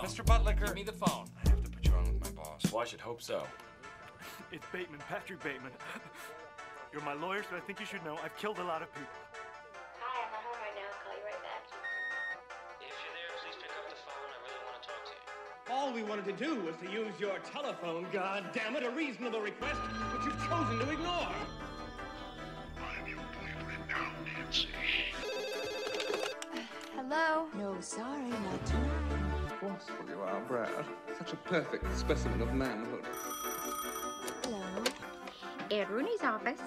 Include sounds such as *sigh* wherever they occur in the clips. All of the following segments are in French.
phone. Mr. Buttlicker. Give me the phone. I have to put you on with my boss. Well, I should hope so. *laughs* It's Bateman, Patrick Bateman. *laughs* You're my lawyer, so I think you should know I've killed a lot of people. Hi, I'm not home right now. I'll call you right back. If you're there, please pick up the phone. I really want to talk to you. All we wanted to do was to use your telephone, God damn it, a reasonable request, which you've chosen to ignore. I'm your boyfriend now, Nancy. Hello? No, sorry, not tonight. Forceful you are, Brad. Such a perfect specimen of manhood. Hello. Ed Rooney's office.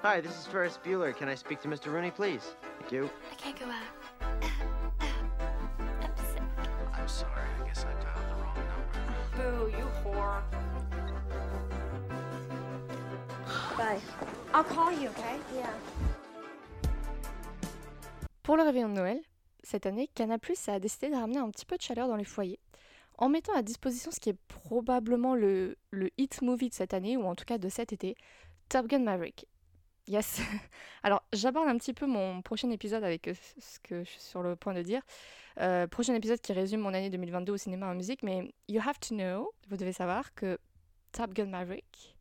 Hi, this is Ferris Bueller. Can I speak to Mr. Rooney, please? Thank you. I can't go out. I'm sick. I'm sorry. I guess I dialed the wrong number. Boo, you whore. Bye. I'll call you, okay? Yeah. Pour le réveillon de Noël, cette année, Canal+ a décidé de ramener un petit peu de chaleur dans les foyers, en mettant à disposition ce qui est probablement le, le hit movie de cette année, ou en tout cas de cet été, Top Gun Maverick. Yes. *laughs* Alors, j'aborde un petit peu mon prochain épisode avec euh, ce que je suis sur le point de dire. Euh, prochain épisode qui résume mon année 2022 au cinéma et en musique, mais you have to know, vous devez savoir que Top Gun Maverick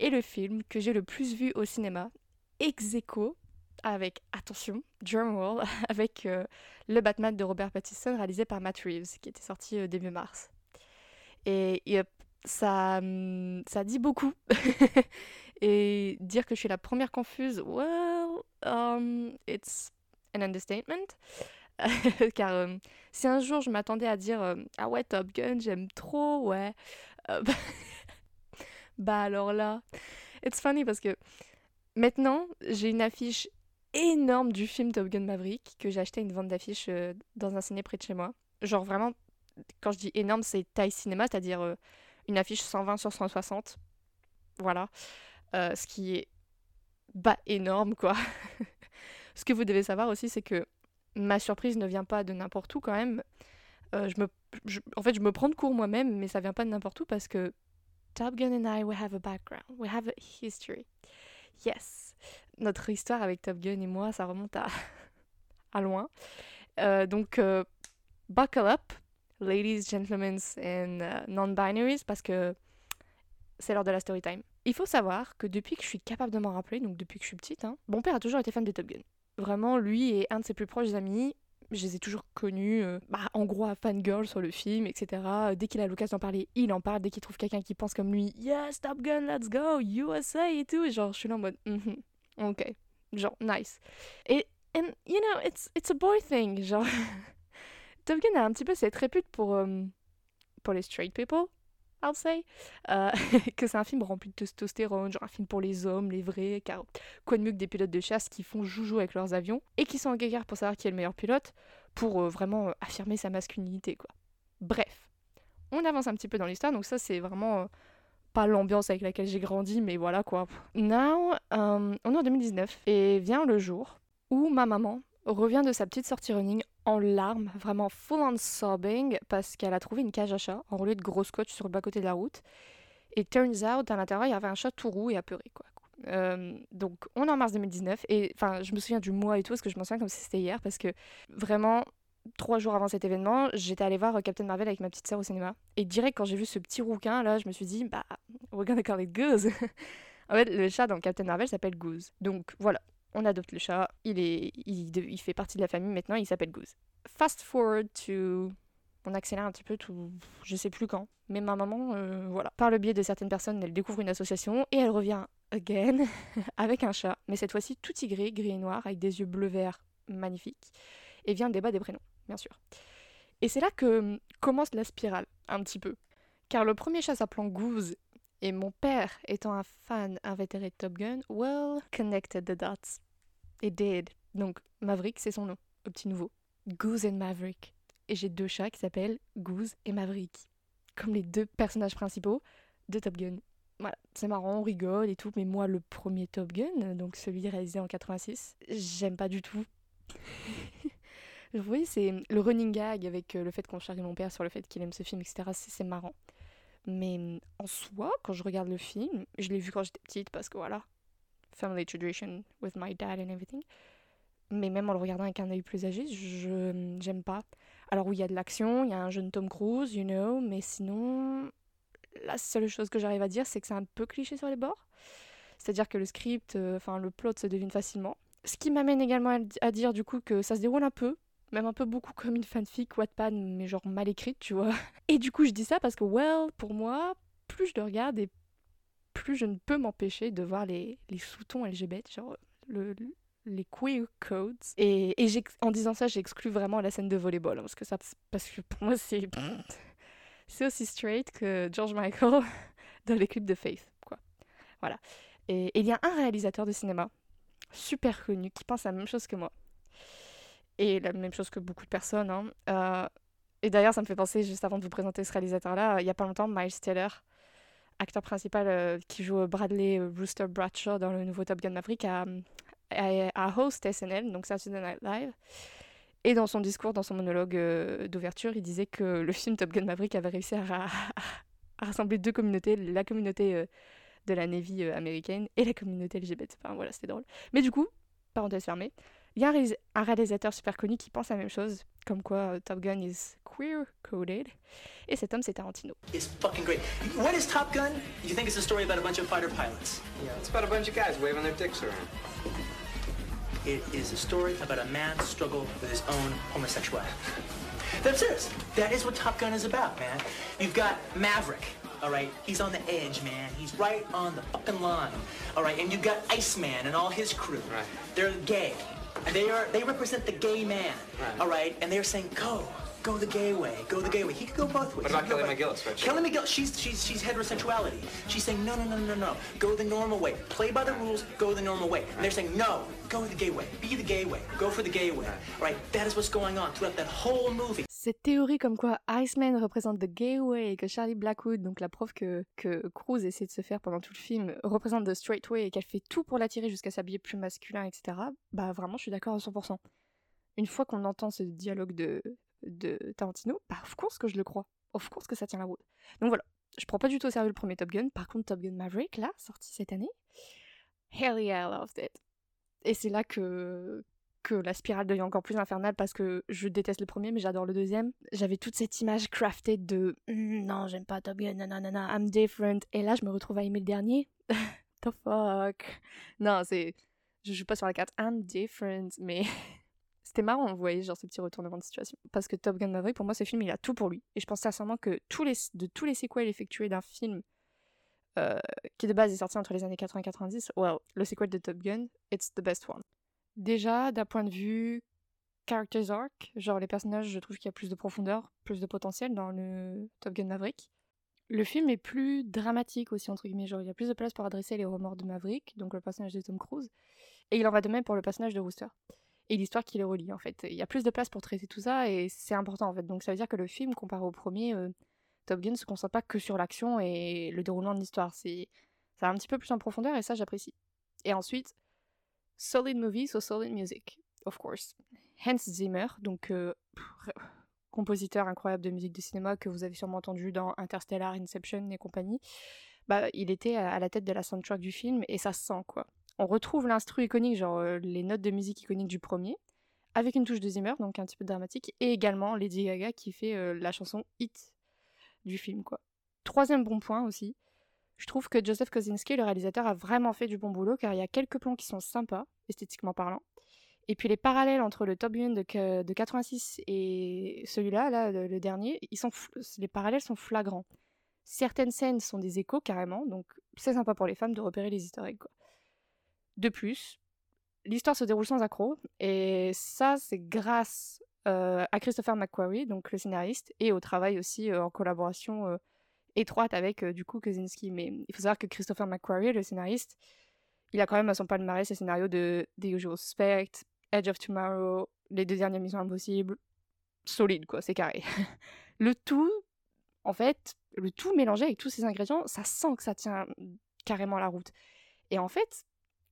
est le film que j'ai le plus vu au cinéma, ex aequo avec, attention, drumroll, *laughs* avec euh, le Batman de Robert Pattinson réalisé par Matt Reeves, qui était sorti euh, début mars. Et ça, hum, ça dit beaucoup. *laughs* Et dire que je suis la première confuse, well, um, it's an understatement. *laughs* Car euh, si un jour je m'attendais à dire euh, Ah ouais, Top Gun, j'aime trop, ouais. euh, bah, bah alors là, it's funny parce que maintenant j'ai une affiche énorme du film Top Gun Maverick que j'ai acheté une vente d'affiches euh, dans un ciné près de chez moi. Genre vraiment, quand je dis énorme, c'est taille cinéma, c'est-à-dire euh, une affiche 120 sur 160. Voilà. Euh, ce qui est bah énorme quoi. *laughs* ce que vous devez savoir aussi, c'est que ma surprise ne vient pas de n'importe où quand même. Je me, en fait, je me prends de court moi-même, mais ça vient pas de n'importe où parce que Top Gun and I, we have a background, we have a history. Yes, notre histoire avec Top Gun et moi, ça remonte *laughs* à, loin. Euh, donc, euh, buckle up, ladies, gentlemen and euh, non-binaries, parce que c'est l'heure de la story time. Il faut savoir que depuis que je suis capable de m'en rappeler, donc depuis que je suis petite, hein, mon père a toujours été fan de Top Gun. Vraiment, lui et un de ses plus proches amis, je les ai toujours connus, bah, en gros, à fangirl sur le film, etc. Dès qu'il a l'occasion d'en parler, il en parle. Dès qu'il trouve quelqu'un qui pense comme lui, yes, Top Gun, let's go, USA et tout. Genre, je suis là en mode, Mhm, ok, genre, nice. Et, and, you know, it's, it's a boy thing, genre. *laughs* Top Gun a un petit peu cette répute pour, euh, pour les straight people, I'll say, euh, *laughs* que c'est un film rempli de testostérone, genre un film pour les hommes, les vrais, car quoi de mieux que des pilotes de chasse qui font joujou avec leurs avions et qui sont en guéguerre pour savoir qui est le meilleur pilote, pour euh, vraiment affirmer sa masculinité, quoi. Bref, on avance un petit peu dans l'histoire, donc ça c'est vraiment pas l'ambiance avec laquelle j'ai grandi, mais voilà quoi. Now, euh, on est en 2019 et vient le jour où ma maman revient de sa petite sortie running en larmes, vraiment full on sobbing, parce qu'elle a trouvé une cage à chat enroulée de gros scotch sur le bas-côté de la route. Et turns out, à l'intérieur, il y avait un chat tout roux et apeuré, quoi. Euh, donc, on est en mars 2019, et enfin, je me souviens du mois et tout, parce que je m'en souviens comme si c'était hier, parce que vraiment, trois jours avant cet événement, j'étais allée voir euh, Captain Marvel avec ma petite sœur au cinéma. Et direct, quand j'ai vu ce petit rouquin, là, je me suis dit, bah, we're gonna call it Goose. en fait, le chat dans Captain Marvel s'appelle Goose. Donc, voilà, on adopte le chat, il, est, il, fait partie de la famille maintenant, il s'appelle Goose. Fast forward to. On accélère un petit peu tout. Je sais plus quand. Mais ma maman, euh, voilà. Par le biais de certaines personnes, elle découvre une association et elle revient again *laughs* avec un chat. Mais cette fois-ci tout tigré, gris et noir, avec des yeux bleu-vert magnifiques. Et vient le débat des prénoms, bien sûr. Et c'est là que hum, commence la spirale, un petit peu. Car le premier chat s'appelant Goose et mon père étant un fan invétéré de Top Gun, well, connected the dots. It did. Donc, Maverick, c'est son nom, au petit nouveau. Goose and Maverick. Et j'ai deux chats qui s'appellent Goose et Maverick. Comme les deux personnages principaux de Top Gun. Voilà, c'est marrant, on rigole et tout, mais moi, le premier Top Gun, donc celui réalisé en 86, j'aime pas du tout. Voyez, c'est le running gag avec euh, le fait qu'on charrie mon père sur le fait qu'il aime ce film, etc. C'est marrant. Mais hum, en soi, quand je regarde le film, je l'ai vu quand j'étais petite parce que voilà, family tradition with my dad and everything. mais même en le regardant avec un œil plus âgé, je j'aime pas. Alors oui, il y a de l'action, il y a un jeune Tom Cruise, you know, mais sinon, la seule chose que j'arrive à dire, c'est que c'est un peu cliché sur les bords. C'est-à-dire que le script, euh, enfin le plot se devine facilement. Ce qui m'amène également à dire du coup que ça se déroule un peu, même un peu beaucoup comme une fanfic Wattpad, mais genre mal écrite, tu vois. *laughs* Et du coup, je dis ça parce que, well, pour moi, plus je le regarde et plus je ne peux m'empêcher de voir les, les sous-tons LGBT, genre le, les queer codes. Et, et en disant ça, j'exclus vraiment la scène de volleyball, hein, parce que, ça, parce que pour moi, c'est *laughs* c'est aussi straight que George Michael *laughs* dans les clips de Faith, quoi. Voilà. Et, il y a un réalisateur de cinéma super connu qui pense la même chose que moi. Et la même chose que beaucoup de personnes. Hein. Euh, et d'ailleurs, ça me fait penser, juste avant de vous présenter ce réalisateur-là, il y a pas longtemps, Miles Taylor, acteur principal euh, qui joue Bradley Rooster Bradshaw dans le nouveau Top Gun Maverick, a, a, host SNL, donc Saturday Night Live. Et dans son discours, dans son monologue euh, d'ouverture, il disait que le film Top Gun Maverick avait réussi à, rassembler deux communautés, la communauté euh, de la Navy euh, américaine et la communauté LGBT. Enfin voilà, c'était drôle. Mais du coup, parenthèse fermée, il y a un, réalisateur super connu qui pense la même chose, comme quoi euh, Top Gun is queer coded. Et cet homme, c'est Tarantino. It's fucking great. What is Top Gun? You think it's a story about a bunch of fighter pilots? Yeah, it's about a bunch of guys waving their dicks around. It is a story about a man's struggle with his own homosexuality. That's serious. That is what Top Gun is about, man. You've got Maverick, all right? He's on the edge, man. He's right on the fucking line, all right? And you've got Iceman and all his crew. Right. They're gay. And they are they represent the gay man, Right. all right? And they're saying, go, go the gay way, go the gay way. He could go both ways. What about Kelly McGillis, right? Kelly McGill, she's she's she's heterosexuality. She's saying no, no, no, no, no. Go the normal way. Play by the rules. Go the normal way. And they're saying no. Go the gay way. Be the gay way. Go for the gay way. All right. That is what's going on throughout that whole movie. Cette théorie comme quoi Iceman représente The Gay Way et que Charlie Blackwood, donc la prof que, que Cruz essaie de se faire pendant tout le film, représente The Straight Way et qu'elle fait tout pour l'attirer jusqu'à s'habiller plus masculin, etc. Bah vraiment, je suis d'accord à 100%. Une fois qu'on entend ce dialogue de, de Tarantino, bah of course que je le crois. Of course que ça tient la route. Donc voilà, je prends pas du tout au sérieux le premier Top Gun. Par contre, Top Gun Maverick, là, sorti cette année, hell yeah, I loved it. Et c'est là que, que la spirale devient encore plus infernale parce que je déteste le premier mais j'adore le deuxième. J'avais toute cette image craftée de Hmm, non, j'aime pas Top Gun, nanana, I'm different. Et là, je me retrouve à aimer le dernier. *laughs* The fuck? Non, c'est. Je joue pas sur la carte I'm different, mais *laughs* c'était marrant, vous voyez, genre ce petit retournement de situation. Parce que Top Gun Maverick, pour moi, ce film, il a tout pour lui. Et je pense sincèrement que tous les, de tous les sequels effectués d'un film euh, qui de base est sorti entre les années 80 et 90, well, le sequel de Top Gun, it's the best one. Déjà, d'un point de vue characters arc, genre les personnages, je trouve qu'il y a plus de profondeur, plus de potentiel dans le Top Gun Maverick. Le film est plus dramatique aussi, entre guillemets, genre il y a plus de place pour adresser les remords de Maverick, donc le personnage de Tom Cruise, et il en va de même pour le personnage de Rooster. Et l'histoire qui les relie, en fait. Il y a plus de place pour traiter tout ça, et c'est important, en fait. Donc ça veut dire que le film, comparé au premier, euh, Top Gun se concentre pas que sur l'action et le déroulement de l'histoire. C'est ça un petit peu plus en profondeur, et ça, j'apprécie. Et ensuite, solid movie, so solid music, of course. Hans Zimmer, donc euh, compositeur incroyable de musique de cinéma que vous avez sûrement entendu dans Interstellar, Inception et compagnie, bah, il était à à la tête de la soundtrack du film et ça se sent quoi. On retrouve l'instru iconique, genre euh, les notes de musique iconiques du premier, avec une touche de Zimmer, donc un petit peu dramatique, et également Lady Gaga qui fait euh, la chanson Hit du film quoi. Troisième bon point aussi, je trouve que Joseph Kosinski, le réalisateur, a vraiment fait du bon boulot car il y a quelques plans qui sont sympas, esthétiquement parlant. Et puis les parallèles entre le Top Gun de, de 86 et celui-là, là, le, dernier, ils sont les parallèles sont flagrants. Certaines scènes sont des échos carrément, donc c'est sympa pour les femmes de repérer les easter. De plus, l'histoire se déroule sans accroc, et ça c'est grâce euh, à Christopher McQuarrie, donc le scénariste, et au travail aussi euh, en collaboration euh, étroite avec euh, du coup Kosinski. Mais il faut savoir que Christopher McQuarrie, le scénariste, il a quand même à son palmarès les scénarios de The Usual Suspect, Edge of Tomorrow, les deux dernières missions impossibles. Solide, quoi, c'est carré. *laughs* le tout, en fait, le tout mélangé avec tous ces ingrédients, ça sent que ça tient carrément la route. Et en fait,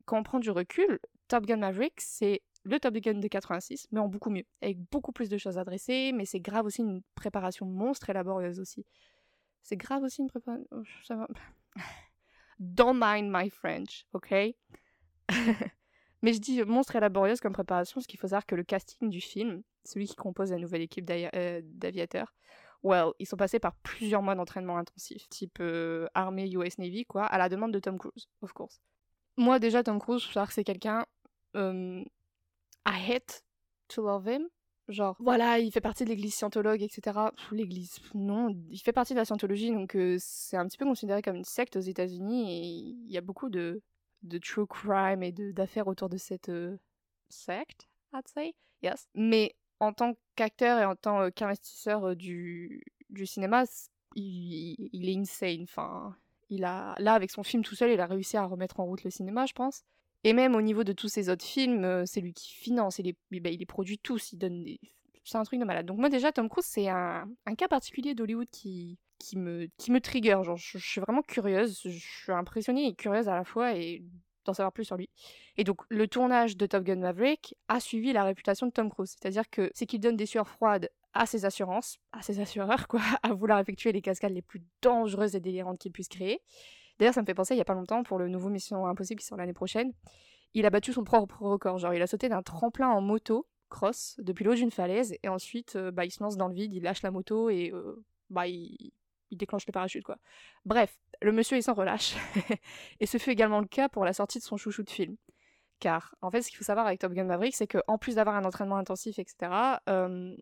quand on prend du recul, Top Gun Maverick, c'est le Top Gun de 86, mais en beaucoup mieux, avec beaucoup plus de choses adressées, mais c'est grave aussi une préparation monstre et laborieuse aussi. C'est grave aussi une préparation... Ça va... *laughs* Don't mind my French, ok? *laughs* Mais je dis monstre et laborieuse comme préparation, parce qu'il faut savoir que le casting du film, celui qui compose la nouvelle équipe euh, d'aviateurs, well, ils sont passés par plusieurs mois d'entraînement intensif, type euh, armée US Navy, quoi, à la demande de Tom Cruise, of course. Moi, déjà, Tom Cruise, je c'est quelqu'un. euh, I hate to love him. Genre, voilà, il fait partie de l'église scientologue, etc. L'église, non, il fait partie de la scientologie, donc c'est un petit peu considéré comme une secte aux États-Unis et il y a beaucoup de, de true crime et d'affaires autour de cette secte, I'd say. Yes. Mais en tant qu'acteur et en tant qu'investisseur du, du cinéma, il, il est insane. Enfin, il a, là, avec son film tout seul, il a réussi à remettre en route le cinéma, je pense. Et même au niveau de tous ses autres films, euh, c'est lui qui finance, il les, bah, les produit tous, il donne des... C'est un truc de malade. Donc moi déjà, Tom Cruise, c'est un, un cas particulier d'Hollywood qui, me, qui me trigger. Genre, je, je suis vraiment curieuse, je suis impressionnée et curieuse à la fois et d'en savoir plus sur lui. Et donc, le tournage de Top Gun Maverick a suivi la réputation de Tom Cruise. C'est-à-dire que c'est qu'il donne des sueurs froides à ses assurances, à ses assureurs, quoi, *laughs* à vouloir effectuer les cascades les plus dangereuses et délirantes qu'il puisse créer. D'ailleurs, ça me fait penser, il y a pas longtemps, pour le nouveau Mission Impossible qui sort l'année prochaine, il a battu son propre record. Genre, il a sauté d'un tremplin en moto, cross, depuis le haut d'une falaise, et ensuite, euh, bah, il se lance dans le vide, il lâche la moto et euh, bah, il, il déclenche le parachute, quoi. Bref, le monsieur, il s'en relâche. *laughs* et ce fut également le cas pour la sortie de son chouchou de film. Car, en fait, ce qu'il faut savoir avec Top Gun Maverick, c'est qu'en plus d'avoir un entraînement intensif, etc., euh,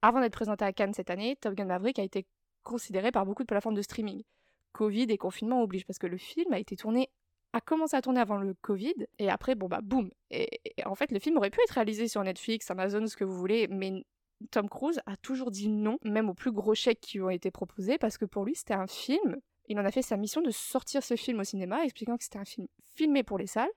avant d'être présenté à Cannes cette année, Top Gun Maverick a été considéré par beaucoup de plateformes de streaming. Covid et confinement oblige, parce que le film a été tourné, a commencé à tourner avant le Covid, et après, bon bah boum. Et, en fait, le film aurait pu être réalisé sur Netflix, Amazon, ce que vous voulez, mais Tom Cruise a toujours dit non, même aux plus gros chèques qui lui ont été proposés, parce que pour lui, c'était un film. Il en a fait sa mission de sortir ce film au cinéma, expliquant que c'était un film filmé pour les salles.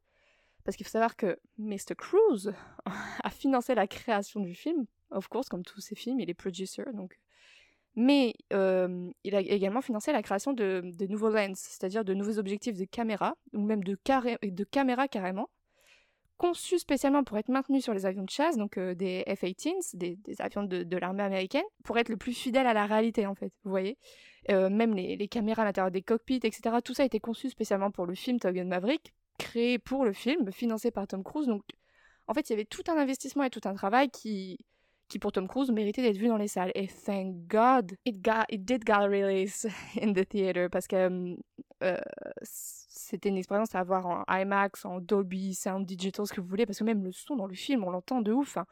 Parce qu'il faut savoir que Mr. Cruise *laughs* a financé la création du film, of course, comme tous ses films, il est producer, donc. Mais il a également financé la création de, de nouveaux lens, c'est-à-dire de nouveaux objectifs de caméra, ou même de, de caméra carrément, conçus spécialement pour être maintenus sur les avions de chasse, donc des F-18s, des, avions de, l'armée américaine, pour être le plus fidèle à la réalité en fait, vous voyez. Même les, caméras à l'intérieur des cockpits, etc. Tout ça a été conçu spécialement pour le film Top Maverick, créé pour le film, financé par Tom Cruise. Donc, en fait, il y avait tout un investissement et tout un travail qui, qui pour Tom Cruise méritait d'être vu dans les salles. Et thank God, it, got, it did get a release *laughs* in the theater parce que euh, c'était une expérience à avoir en IMAX, en Dolby, Sound Digital, ce que vous voulez, parce que même le son dans le film, on l'entend de ouf. Hein.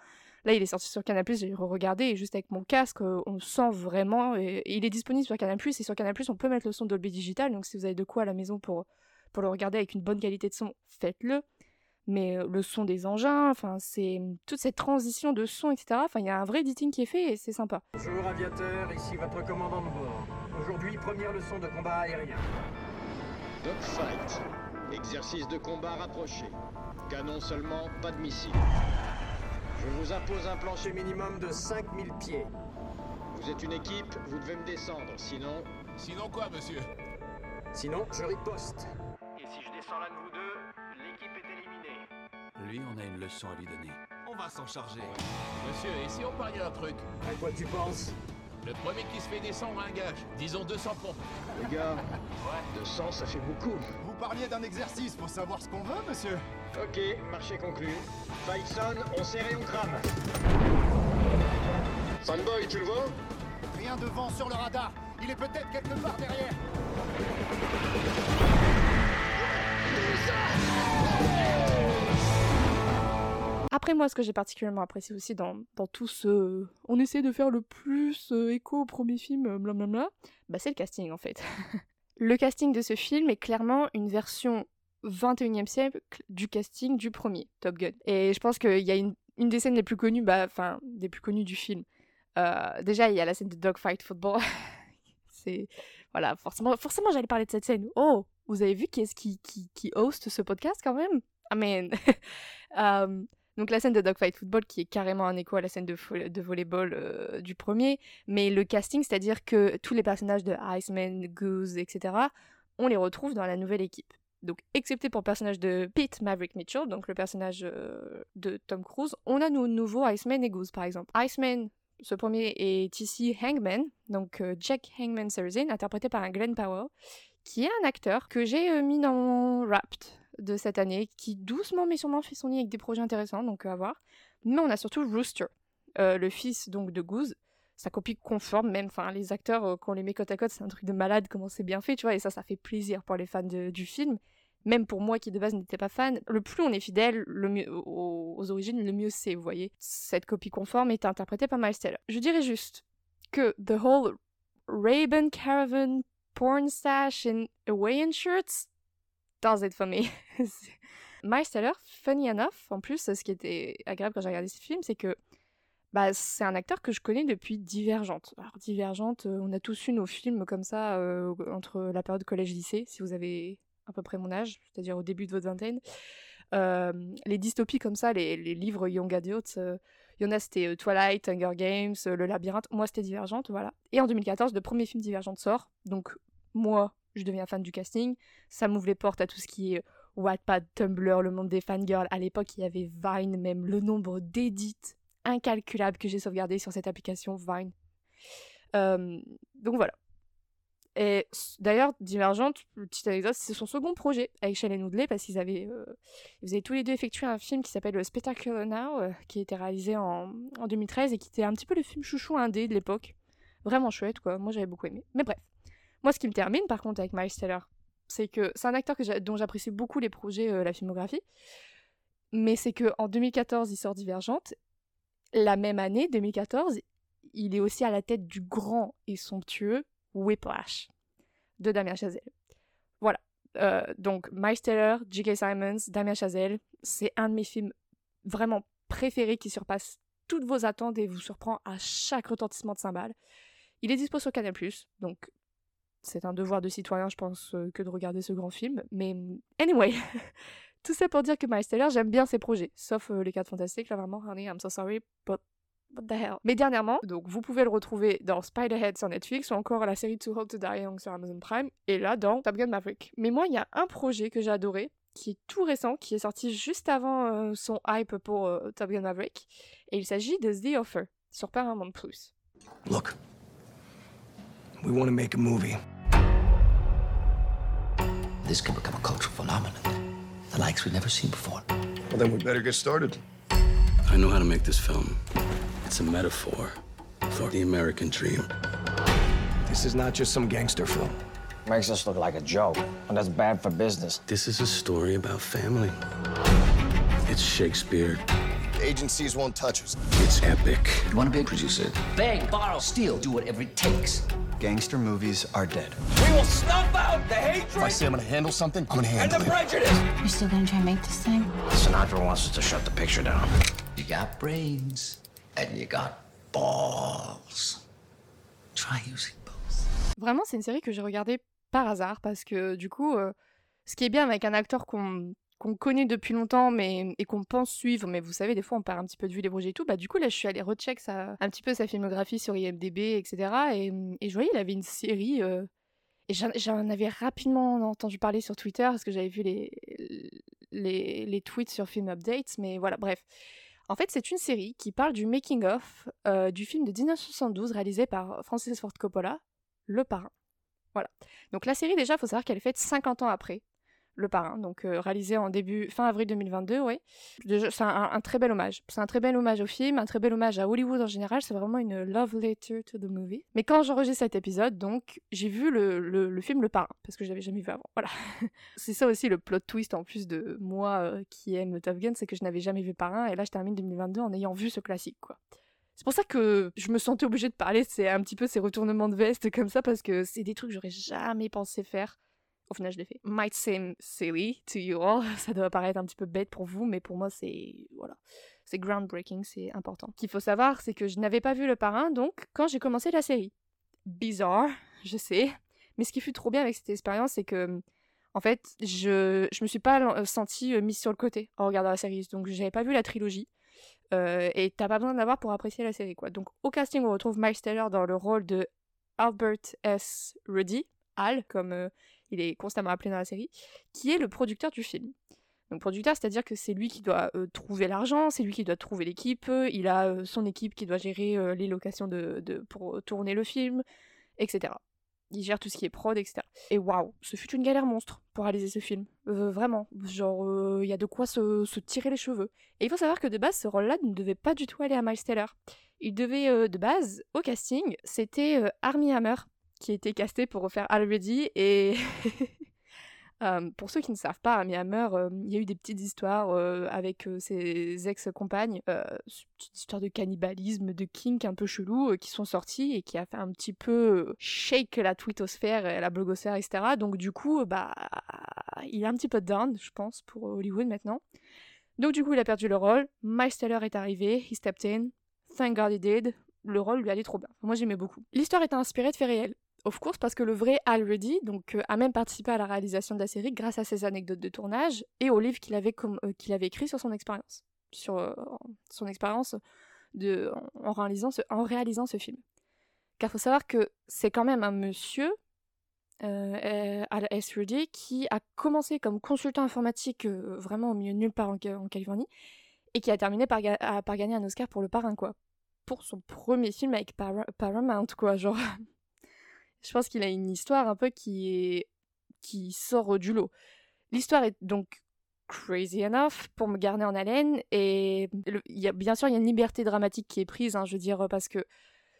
Là, il est sorti sur Canal+, j'ai re-regardé, et juste avec mon casque, on sent vraiment, et il est disponible sur Canal+, et sur Canal+, on peut mettre le son Dolby Digital, donc si vous avez de quoi à la maison pour, pour le regarder avec une bonne qualité de son, faites-le. Mais le son des engins, enfin, c'est toute cette transition de son, etc. Enfin, il y a un vrai editing qui est fait et c'est sympa. Bonjour aviateur, ici votre commandant de bord. Aujourd'hui, première leçon de combat aérien. Dogfight. Exercice de combat rapproché. Canon seulement, pas de missiles. Je vous impose un plancher minimum de 5000 pieds. Vous êtes une équipe, vous devez me descendre, sinon... Sinon quoi, monsieur? Sinon, je riposte. Et si je descends l'un de Lui, on a une leçon à lui donner. On va s'en charger. Monsieur, et si on pariait un truc? À quoi tu penses? Le premier qui se fait descendre a un gage. Disons 200 pompes. Les gars, 200, ça fait beaucoup. Vous parliez d'un exercice pour savoir ce qu'on veut, monsieur Ok, marché conclu. Fight son, on serre et on crame. Fanboy, tu le vois? Rien de vent sur le radar. Il est peut-être quelque part derrière. Moi, ce que j'ai particulièrement apprécié aussi dans, dans tout ce... On essaie de faire le plus euh, écho au premier film, euh, blablabla, bah c'est le casting en fait. *laughs* le casting de ce film est clairement une version 21e siècle du casting du premier, Top Gun. Et je pense qu'il y a une, une des scènes les plus connues, bah, enfin, des plus connues du film. Euh, déjà, il y a la scène de Dogfight Football. *laughs* c'est... Voilà, forcément, forcément j'allais parler de cette scène. Oh, vous avez vu qui est-ce qui, qui, qui host ce podcast quand même? I mean... *laughs* um, donc la scène de Dogfight Football qui est carrément un écho à la scène de, de volleyball euh, du premier, mais le casting, c'est-à-dire que tous les personnages de Iceman, Goose, etc., on les retrouve dans la nouvelle équipe. Donc, excepté pour le personnage de Pete Maverick Mitchell, donc le personnage euh, de Tom Cruise, on a nos nouveaux Iceman et Goose, par exemple. Iceman, ce premier, est ici Hangman, donc euh, Jack Hangman Sarazin, interprété par un Glenn Powell, qui est un acteur que j'ai euh, mis dans Wrapped de cette année, qui doucement mais sûrement fait son nid avec des projets intéressants, donc à voir. Mais on a surtout Rooster, euh, le fils donc de Goose, sa copie conforme même, enfin les acteurs, euh, quand on les met côte à côte, c'est un truc de malade, comment c'est bien fait, tu vois, et ça, ça fait plaisir pour les fans du film. Même pour moi qui de base n'étais pas fan, le plus on est fidèle le mieux, aux, origines, le mieux c'est, vous voyez. Cette copie conforme est interprétée par Miles. Je dirais juste que the whole Ray-Ban Caravan porn stash and Hawaiian shirts it for me. Miles funny enough, en plus, ce qui était agréable quand j'ai regardé ce film, c'est que bah, c'est un acteur que je connais depuis Divergente. Alors, Divergente, euh, on a tous eu nos films comme ça euh, entre la période collège-lycée, si vous avez à peu près mon âge, c'est-à-dire au début de votre vingtaine. Euh, les dystopies comme ça, les, livres Young Adults, euh, il y en a c'était Twilight, Hunger Games, Le Labyrinthe. Moi, c'était Divergente, voilà. Et en 2014, le premier film Divergente sort. Donc, moi, je deviens fan du casting. Ça m'ouvre les portes à tout ce qui est Wattpad, Tumblr, le monde des fangirls. À l'époque, il y avait Vine, même le nombre d'édits incalculable que j'ai sauvegardé sur cette application Vine. Euh, donc voilà. Et d'ailleurs, Divergente, petite anecdote, c'est son second projet avec Shailene Woodley parce qu'ils avaient, euh, avaient tous les deux effectué un film qui s'appelle euh, Spectacular Now, qui a été réalisé en, en 2013 et qui était un petit peu le film chouchou indé de l'époque. Vraiment chouette, quoi. Moi, j'avais beaucoup aimé. Mais bref. Moi, ce qui me termine, par contre, avec Miles Teller, c'est que c'est un acteur dont j'apprécie beaucoup les projets, euh, la filmographie. Mais c'est que en 2014, il sort Divergente. La même année, 2014, il est aussi à la tête du grand et somptueux Whiplash de Damien Chazelle. Voilà. Euh, donc, Miles Teller, J.K. Simons, Damien Chazelle, c'est un de mes films vraiment préférés qui surpasse toutes vos attentes et vous surprend à chaque retentissement de cymbales. Il est dispo sur Canal+, donc c'est un devoir de citoyen, je pense, euh, que de regarder ce grand film. Mais anyway, *laughs* tout ça pour dire que Miles Teller, j'aime bien ses projets, sauf euh, les 4 fantastiques, là vraiment, honey, I'm so sorry, but what the hell. Mais dernièrement, donc vous pouvez le retrouver dans Spiderhead sur Netflix ou encore la série Too Hot to Die Young sur Amazon Prime et là dans Top Gun Maverick. Mais moi, il y a un projet que j'ai adoré qui est tout récent, qui est sorti juste avant euh, son hype pour euh, Top Gun Maverick et il s'agit de The Offer sur Paramount+. Look, we want to make a movie. This could become a cultural phenomenon. The likes we've never seen before. Well, then we better get started. I know how to make this film. It's a metaphor for the American dream. This is not just some gangster film. Makes us look like a joke, and that's bad for business. This is a story about family. It's Shakespeare. Agencies won't touch us. It's epic. You want to be a producer? Beg, borrow, steal, do whatever it takes. Gangster movies are dead. We will snuff out the hatred If I say I'm gonna handle something, I'm gonna and handle the it. prejudice. You still gonna try and make this thing? Sinatra wants us to shut the picture down. You got brains and you got balls. Try using Vraiment, c'est une série que j'ai regardée par hasard parce que du coup, euh, ce qui est bien avec un acteur qu'on qu'on connaît depuis longtemps mais et qu'on pense suivre, mais vous savez, des fois on perd un petit peu de vue les projets et tout, bah du coup là je suis allée recheck sa, un petit peu sa filmographie sur IMDB, etc. Et, et je voyais il avait une série euh, et j'en avais rapidement entendu parler sur Twitter parce que j'avais vu les, les, les tweets sur Film Updates, mais voilà, bref. En fait, c'est une série qui parle du making-of euh, du film de 1972 réalisé par Francis Ford Coppola, Le Parrain. Voilà. Donc la série, déjà, il faut savoir qu'elle est faite 50 ans après Le Parrain, donc euh, réalisé en début, fin avril 2022, oui. C'est un, très bel hommage. C'est un très bel hommage au film, un très bel hommage à Hollywood en général. C'est vraiment une love letter to the movie. Mais quand j'enregistre cet épisode, donc, j'ai vu le, le- le film Le Parrain, parce que je l'avais jamais vu avant. Voilà. *laughs* c'est ça aussi le plot twist en plus de moi euh, qui aime Top Gun, c'est que je n'avais jamais vu Parrain, et là je termine 2022 en ayant vu ce classique, quoi. C'est pour ça que je me sentais obligée de parler, c'est un petit peu ces retournements de veste comme ça, parce que c'est des trucs que j'aurais jamais pensé faire. Au final, je l'ai fait. Might seem silly to you all, *laughs* ça doit paraître un petit peu bête pour vous, mais pour moi, c'est. Voilà. C'est groundbreaking, c'est important. Ce qu'il faut savoir, c'est que je n'avais pas vu le parrain, donc, quand j'ai commencé la série. Bizarre, je sais. Mais ce qui fut trop bien avec cette expérience, c'est que. En fait, je, je me suis pas euh, sentie euh, mise sur le côté en regardant la série. Donc, j'avais pas vu la trilogie. Euh, et t'as pas besoin d'avoir pour apprécier la série, quoi. Donc, au casting, on retrouve Miles Teller dans le rôle de Albert S. Ruddy, Al, comme euh, il est constamment appelé dans la série, qui est le producteur du film. Donc, producteur, c'est-à-dire que c'est lui qui doit euh, trouver l'argent, c'est lui qui doit trouver l'équipe, il a euh, son équipe qui doit gérer euh, les locations de, pour tourner le film, etc. il gère tout ce qui est prod, etc. Et waouh, ce fut une galère monstre pour réaliser ce film. Vraiment, genre, il y a de quoi se, tirer les cheveux. Et il faut savoir que de base, ce rôle-là ne devait pas du tout aller à Miles Teller. Il devait, de base, au casting, c'était Armie Hammer qui était casté pour refaire Already et *laughs* pour ceux qui ne savent pas, Amy Hammer, il y a eu des petites histoires avec ses ex-compagnes, petites histoires de cannibalisme, de kink un peu chelou qui sont sorties et qui a fait un petit peu shake la twittosphère et la blogosphère, etc. Donc du coup, bah, il est un petit peu down, je pense, pour Hollywood maintenant. Donc du coup, il a perdu le rôle. Miles Teller est arrivé, he stepped in. Thank God he did. Le rôle lui allait trop bien. Moi, j'aimais beaucoup. L'histoire est inspirée de faits réels of course, parce que le vrai Al Reddy donc, euh, a même participé à la réalisation de la série grâce à ses anecdotes de tournage et au livre qu'il avait, euh, qu'il avait écrit sur son expérience, sur euh, son expérience en, réalisant ce, en réalisant ce film. Car il faut savoir que c'est quand même un monsieur, Al S. Reddy qui a commencé comme consultant informatique vraiment au milieu nulle part en, Californie et qui a terminé par, par, gagner un Oscar pour Le Parrain, quoi. Pour son premier film avec Paramount, quoi, genre *laughs* je pense qu'il a une histoire un peu qui qui sort du lot. L'histoire est donc crazy enough pour me garder en haleine et y a, bien sûr il y a une liberté dramatique qui est prise, hein, je veux dire parce que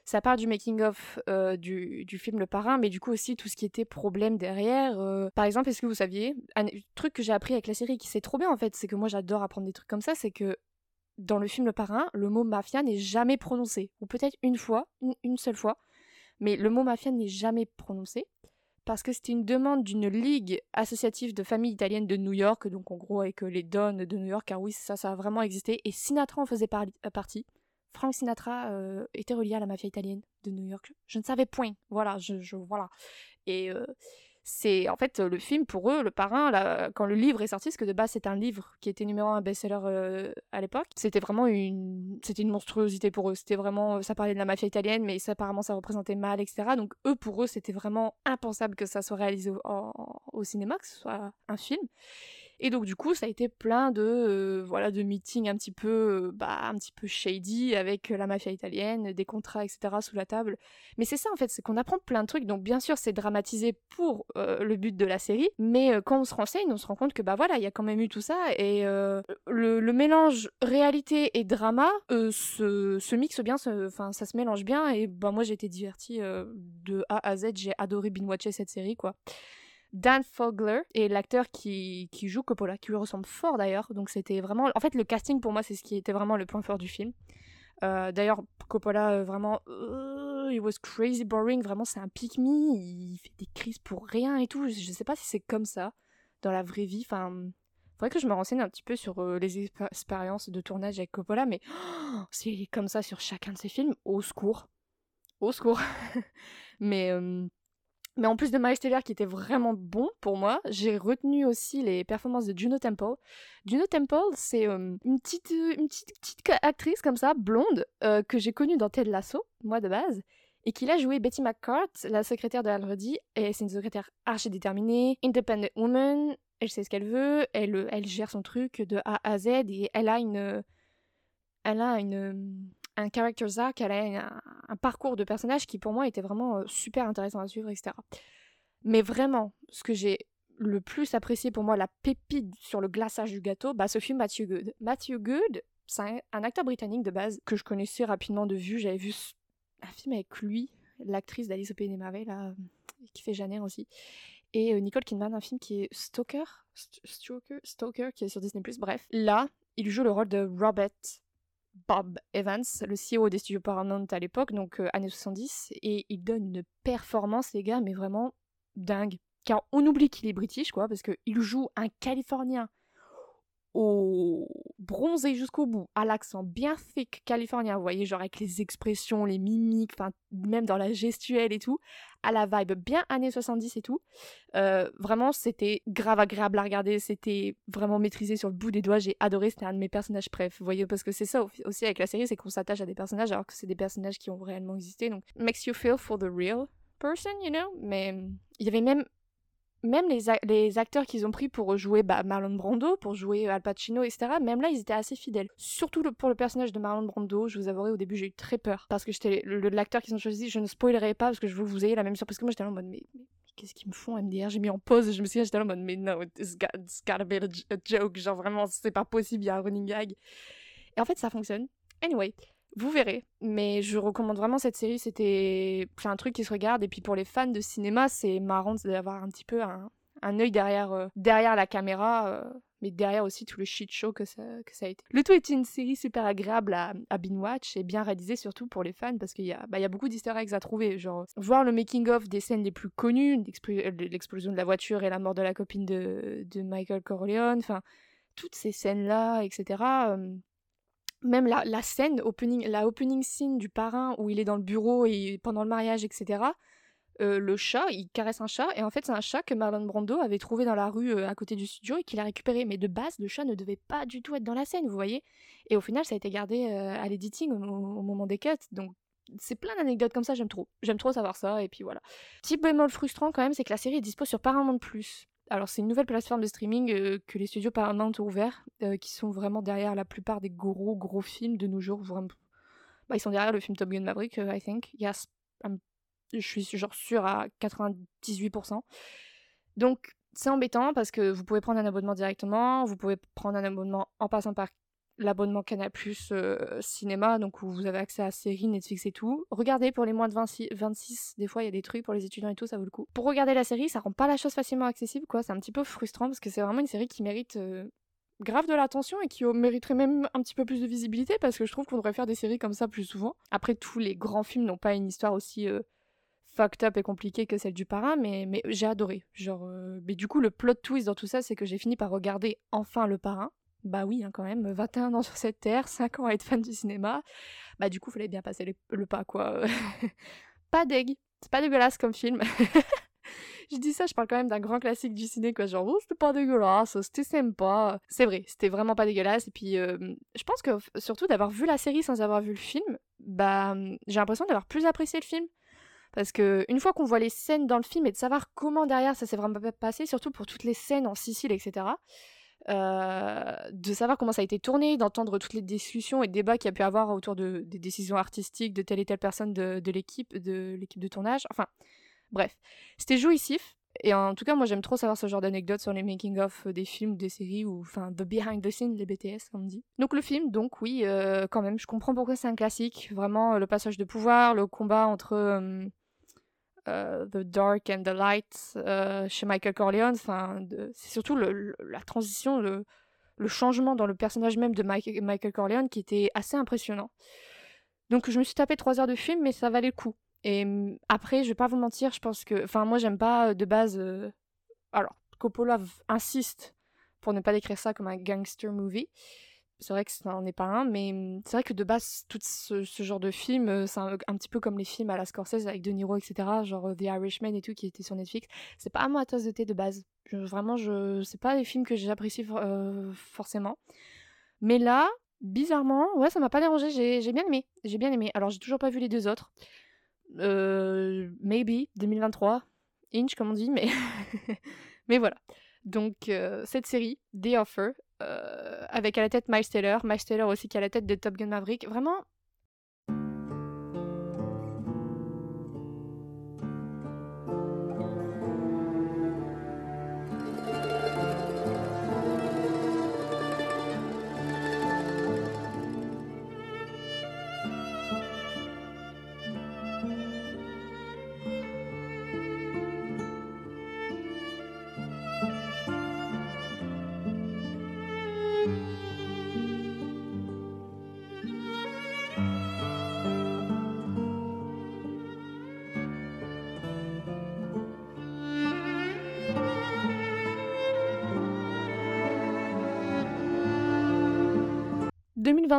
ça part du making of euh, du, du, film Le Parrain, mais du coup aussi tout ce qui était problème derrière. Euh. Par exemple, est-ce que vous saviez un truc que j'ai appris avec la série qui c'est trop bien en fait, c'est que moi j'adore apprendre des trucs comme ça, c'est que dans le film Le Parrain, le mot mafia n'est jamais prononcé, ou peut-être une fois, une seule fois. Mais le mot mafia n'est jamais prononcé parce que c'était une demande d'une ligue associative de familles italiennes de New York, donc en gros avec euh, les Dons de New York, car oui, ça, ça a vraiment existé. Et Sinatra en faisait euh, partie. Frank Sinatra euh, était relié à la mafia italienne de New York. Je ne savais point. Voilà, je, voilà. Et c'est en fait le film pour eux, le parrain, là, quand le livre est sorti, parce que de base c'est un livre qui était numéro un best-seller euh, à l'époque, c'était vraiment une, une monstruosité pour eux. C'était vraiment, ça parlait de la mafia italienne, mais ça, apparemment ça représentait mal, etc. Donc eux, pour eux, c'était vraiment impensable que ça soit réalisé au, au cinéma, que ce soit un film. Et donc du coup, ça a été plein de euh, voilà de meetings un petit peu euh, bah un petit peu shady avec la mafia italienne, des contrats etc sous la table. Mais c'est ça en fait, c'est qu'on apprend plein de trucs. Donc bien sûr, c'est dramatisé pour euh, le but de la série, mais quand on se renseigne, on se rend compte que bah voilà, il y a quand même eu tout ça et le, mélange réalité et drama se, se mixe bien, enfin ça se mélange bien et bah moi j'ai été divertie de A à Z, j'ai adoré binge-watcher cette série quoi. Dan Fogler est l'acteur qui, joue Coppola, qui lui ressemble fort d'ailleurs. Donc c'était vraiment... En fait, le casting pour moi, c'est ce qui était vraiment le point fort du film. Euh, d'ailleurs, Coppola, euh, vraiment, uh, it was crazy boring. Vraiment, c'est un pick me. Il fait des crises pour rien et tout. Je, sais pas si c'est comme ça dans la vraie vie. Enfin, faudrait que je me renseigne un petit peu sur euh, les expériences de tournage avec Coppola, mais c'est comme ça sur chacun de ses films. Au secours. Au secours. *laughs* mais mais en plus de Miles Teller qui était vraiment bon pour moi, j'ai retenu aussi les performances de Juno Temple. Juno Temple, c'est euh, une, petite, euh, une petite, petite actrice comme ça, blonde, euh, que j'ai connue dans Ted Lasso, moi de base, et qui a joué Betty McCart, la secrétaire de Already, et c'est une secrétaire archi déterminée, independent woman, elle sait ce qu'elle veut, elle, elle gère son truc de A à Z, et elle a une... Elle a une un character arc, elle a un, parcours de personnage qui pour moi était vraiment euh, super intéressant à suivre, etc. Mais vraiment, ce que j'ai le plus apprécié pour moi, la pépite sur le glaçage du gâteau, bah ce film Matthew Good. Matthew Good, c'est un, acteur britannique de base que je connaissais rapidement de vue. J'avais vu un film avec lui, l'actrice d'Alice au Pays des là, qui fait Janet aussi. Et euh, Nicole Kidman, un film qui est Stalker, Stalker, Stalker, qui est sur Disney+. Bref, là, il joue le rôle de Robert Bob Evans, le CEO des studios Paramount à l'époque, donc euh, années 70, et il donne une performance, les gars, mais vraiment dingue. Car on oublie qu'il est british, quoi, parce qu'il joue un Californien au bronzé jusqu'au bout, à l'accent bien thick californien, vous voyez, genre avec les expressions, les mimiques, enfin même dans la gestuelle et tout, à la vibe bien années 70 et tout. Euh, vraiment, c'était grave agréable à regarder, c'était vraiment maîtrisé sur le bout des doigts, j'ai adoré, c'était un de mes personnages préf, vous voyez, parce que c'est ça aussi avec la série, c'est qu'on s'attache à des personnages alors que c'est des personnages qui ont réellement existé, donc makes you feel for the real person, you know, mais il y avait même même les, les acteurs qu'ils ont pris pour jouer bah, Marlon Brando, pour jouer Al Pacino, etc., même là, ils étaient assez fidèles. Surtout pour le personnage de Marlon Brando, je vous avouerai, au début, j'ai eu très peur. Parce que l'acteur qu'ils ont choisi, je ne spoilerai pas, parce que je veux que vous ayez la même surprise que moi. J'étais en mode, mais, qu'est-ce qu'ils me font, MDR J'ai mis en pause, je me suis dit, j'étais en mode, mais no, it's got- a joke. Genre, vraiment, c'est pas possible, il y a un running gag. Et en fait, ça fonctionne. Anyway, vous verrez. Mais je recommande vraiment cette série. C'était un truc qui se regarde. Et puis pour les fans de cinéma, c'est marrant d'avoir un petit peu un, un œil derrière, euh, derrière la caméra. euh, mais derrière aussi tout le shit show que ça, que ça a été. Le tout est une série super agréable à, à binge-watch et bien réalisée surtout pour les fans parce qu'il y, a- bah, y a beaucoup d'easter eggs à trouver. Genre, voir le making-of des scènes les plus connues, l'explo- l'explosion de la voiture et la mort de la copine de, de Michael Corleone, enfin, toutes ces scènes-là, etc. euh, même la, scène opening, la opening scene du parrain où il est dans le bureau et pendant le mariage, etc. euh, le chat, il caresse un chat et en fait c'est un chat que Marlon Brando avait trouvé dans la rue euh, à côté du studio et qu'il a récupéré. Mais de base, le chat ne devait pas du tout être dans la scène, vous voyez. Et au final, ça a été gardé euh, à l'editing au, moment des cuts. Donc c'est plein d'anecdotes comme ça, j'aime trop. J'aime trop savoir ça et puis voilà. Petit bémol frustrant quand même, c'est que la série est dispo sur Paramount+. Alors c'est une nouvelle plateforme de streaming que les studios Paramount ont ouvert, qui sont vraiment derrière la plupart des gros gros films de nos jours. Bah, ils sont derrière le film Top Gun Maverick, euh, I think. Yes, I'm- je suis genre sûre à 98%. Donc c'est embêtant parce que vous pouvez prendre un abonnement directement, vous pouvez prendre un abonnement en passant par l'abonnement Canal euh, cinéma, donc où vous avez accès à séries, Netflix et tout. Regardez pour les moins de 26, 26, des fois il y a des trucs pour les étudiants et tout, ça vaut le coup. Pour regarder la série, ça rend pas la chose facilement accessible, quoi. C'est un petit peu frustrant parce que c'est vraiment une série qui mérite euh, grave de l'attention et qui mériterait même un petit peu plus de visibilité parce que je trouve qu'on devrait faire des séries comme ça plus souvent. Après, tous les grands films n'ont pas une histoire aussi euh, fucked up et compliquée que celle du parrain, mais, mais j'ai adoré. Genre, euh, mais du coup, le plot twist dans tout ça, c'est que j'ai fini par regarder enfin le parrain. Bah oui, hein, quand même, 21 ans sur cette terre, 5 ans à être fan du cinéma. Bah du coup, fallait bien passer le pas, quoi. *laughs* pas deg. C'est pas dégueulasse comme film. *laughs* je dis ça, je parle quand même d'un grand classique du ciné, quoi. Genre, oh, c'était pas dégueulasse, c'était sympa. C'est vrai, c'était vraiment pas dégueulasse. Et puis, euh, je pense que surtout d'avoir vu la série sans avoir vu le film, bah, j'ai l'impression d'avoir plus apprécié le film. Parce que une fois qu'on voit les scènes dans le film et de savoir comment derrière ça s'est vraiment pa- passé, surtout pour toutes les scènes en Sicile, etc., euh, de savoir comment ça a été tourné, d'entendre toutes les discussions et débats qu'il y a pu avoir autour de, des décisions artistiques de telle et telle personne de, l'équipe, de l'équipe de tournage. Enfin, bref, c'était jouissif. Et en tout cas, moi j'aime trop savoir ce genre d'anecdotes sur les making-of des films, des séries, ou enfin, the behind the scenes, les BTS, comme on dit. Donc le film, donc oui, euh, quand même, je comprends pourquoi c'est un classique. Vraiment, euh, le passage de pouvoir, le combat entre euh, The Dark and the Light euh, chez Michael Corleone, enfin, c'est surtout la transition, le, changement dans le personnage même de Michael Corleone qui était assez impressionnant. Donc je me suis tapé trois heures de film, mais ça valait le coup. Et hum, après, je vais pas vous mentir, je pense que. Enfin, moi, j'aime pas euh, de base. Alors, Coppola insiste pour ne pas décrire ça comme un gangster movie. C'est vrai que ça n'en est pas un, mais c'est vrai que de base, tout ce, genre de film, euh, c'est un, petit peu comme les films à la Scorsese avec De Niro, etc., genre euh, The Irishman et tout, qui était sur Netflix. C'est pas à moi à tasse de thé de base. Je- vraiment, je, c'est pas des films que j'apprécie euh, forcément. Mais là, bizarrement, ouais, ça m'a pas dérangé. J'ai bien aimé. J'ai bien aimé. Alors, j'ai toujours pas vu les deux autres. Euh, maybe 2023, inch comme on dit, mais *laughs* voilà. Donc cette série, The Offer, avec à la tête Miles Taylor, Miles Taylor aussi qui est à la tête de Top Gun Maverick, vraiment. «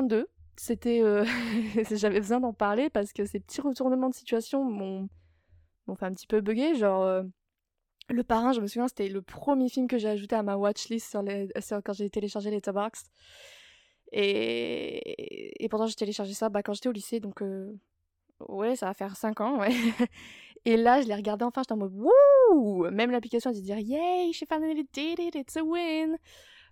2022, c'était, euh, *laughs* j'avais besoin d'en parler parce que ces petits retournements de situation m'ont fait un petit peu bugger. Genre, euh, Le Parrain, je me souviens, c'était le premier film que j'ai ajouté à ma watchlist sur les, quand j'ai téléchargé les Letterboxd. Et, et pourtant, j'ai téléchargé ça bah, quand j'étais au lycée, donc euh, ouais, ça va faire 5 ans, ouais. *laughs* Et là, je l'ai regardé enfin, j'étais en mode wouh Même l'application a dû dire yay, she finally did it, it's a win.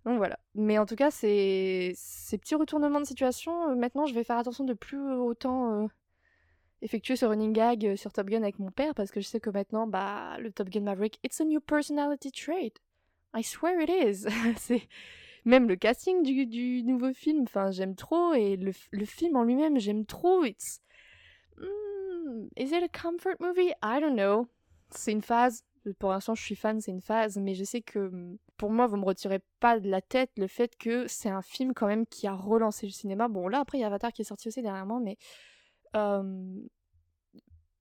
Donc voilà. Mais en tout cas, c'est ces petits retournements de situation. euh, Maintenant, je vais faire attention de plus autant euh, effectuer ce running gag euh, sur Top Gun avec mon père parce que je sais que maintenant, bah, le Top Gun Maverick, it's a new personality trait. I swear it is. *laughs* c'est même le casting du, du nouveau film. Enfin, j'aime trop et le, le film en lui-même, j'aime trop. It's Hmm, is it a comfort movie? I don't know. C'est une phase. Pour l'instant, je suis fan, c'est une phase, mais je sais que hmm, pour moi, vous me retirez pas de la tête le fait que c'est un film quand même qui a relancé le cinéma. Bon, là, après, il y a Avatar qui est sorti aussi dernièrement, mais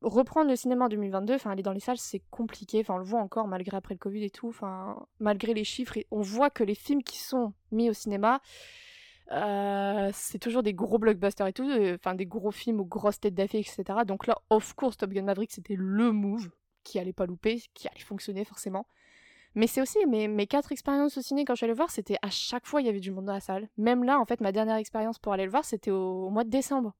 reprendre le cinéma en 2022, enfin, aller dans les salles, c'est compliqué. Enfin, on le voit encore malgré après le Covid et tout. Enfin, malgré les chiffres, on voit que les films qui sont mis au cinéma, c'est toujours des gros blockbusters et tout, enfin des gros films aux grosses têtes d'affiches, etc. Donc là, of course, Top Gun Maverick, c'était le move qui allait pas louper, qui allait fonctionner forcément. Mais c'est aussi mes, mes quatre expériences au ciné quand je suis allée le voir, c'était à chaque fois il y avait du monde dans la salle. Même là, en fait, ma dernière expérience pour aller le voir, c'était au, mois de décembre.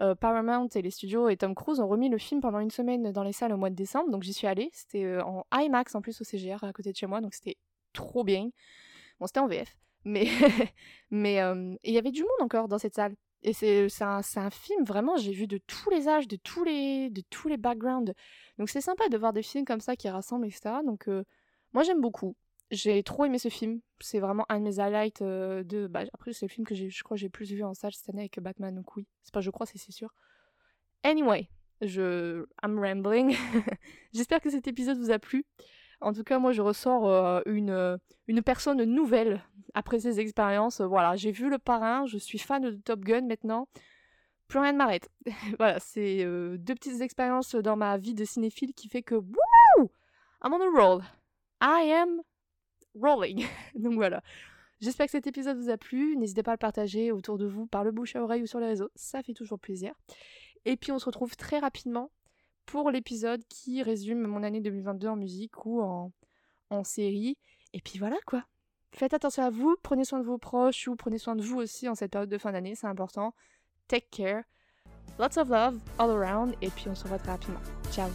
Euh, Paramount et les studios et Tom Cruise ont remis le film pendant une semaine dans les salles au mois de décembre, donc j'y suis allée. C'était euh, en IMAX en plus au CGR à côté de chez moi, donc c'était trop bien. Bon, c'était en VF, mais *laughs* mais euh, il y avait du monde encore dans cette salle. Et c'est un, un film vraiment, j'ai vu de tous les âges, de tous les de tous les backgrounds. Donc c'est sympa de voir des films comme ça qui rassemblent, etc. Donc moi j'aime beaucoup. J'ai trop aimé ce film. C'est vraiment un de mes highlights euh, de. Bah, après, c'est le film que j'ai, je crois j'ai plus vu en salle cette année avec Batman, donc oui. C'est pas je crois, c'est sûr. Anyway, je. I'm rambling. *laughs* J'espère que cet épisode vous a plu. En tout cas, moi, je ressors euh, une, euh, une personne nouvelle après ces expériences. Voilà, j'ai vu le parrain, je suis fan de Top Gun maintenant. Plus rien ne m'arrête. *laughs* voilà, c'est deux petites expériences dans ma vie de cinéphile qui fait que. Wouh! I'm on a roll. I am rolling. *laughs* Donc voilà. J'espère que cet épisode vous a plu. N'hésitez pas à le partager autour de vous par le bouche à oreille ou sur les réseaux. Ça fait toujours plaisir. Et puis on se retrouve très rapidement pour l'épisode qui résume mon année 2022 en musique ou en, série. Et puis voilà quoi. Faites attention à vous, prenez soin de vos proches ou prenez soin de vous aussi en cette période de fin d'année, c'est important. Take care. Lots of love all around et puis on se revoit très rapidement. Ciao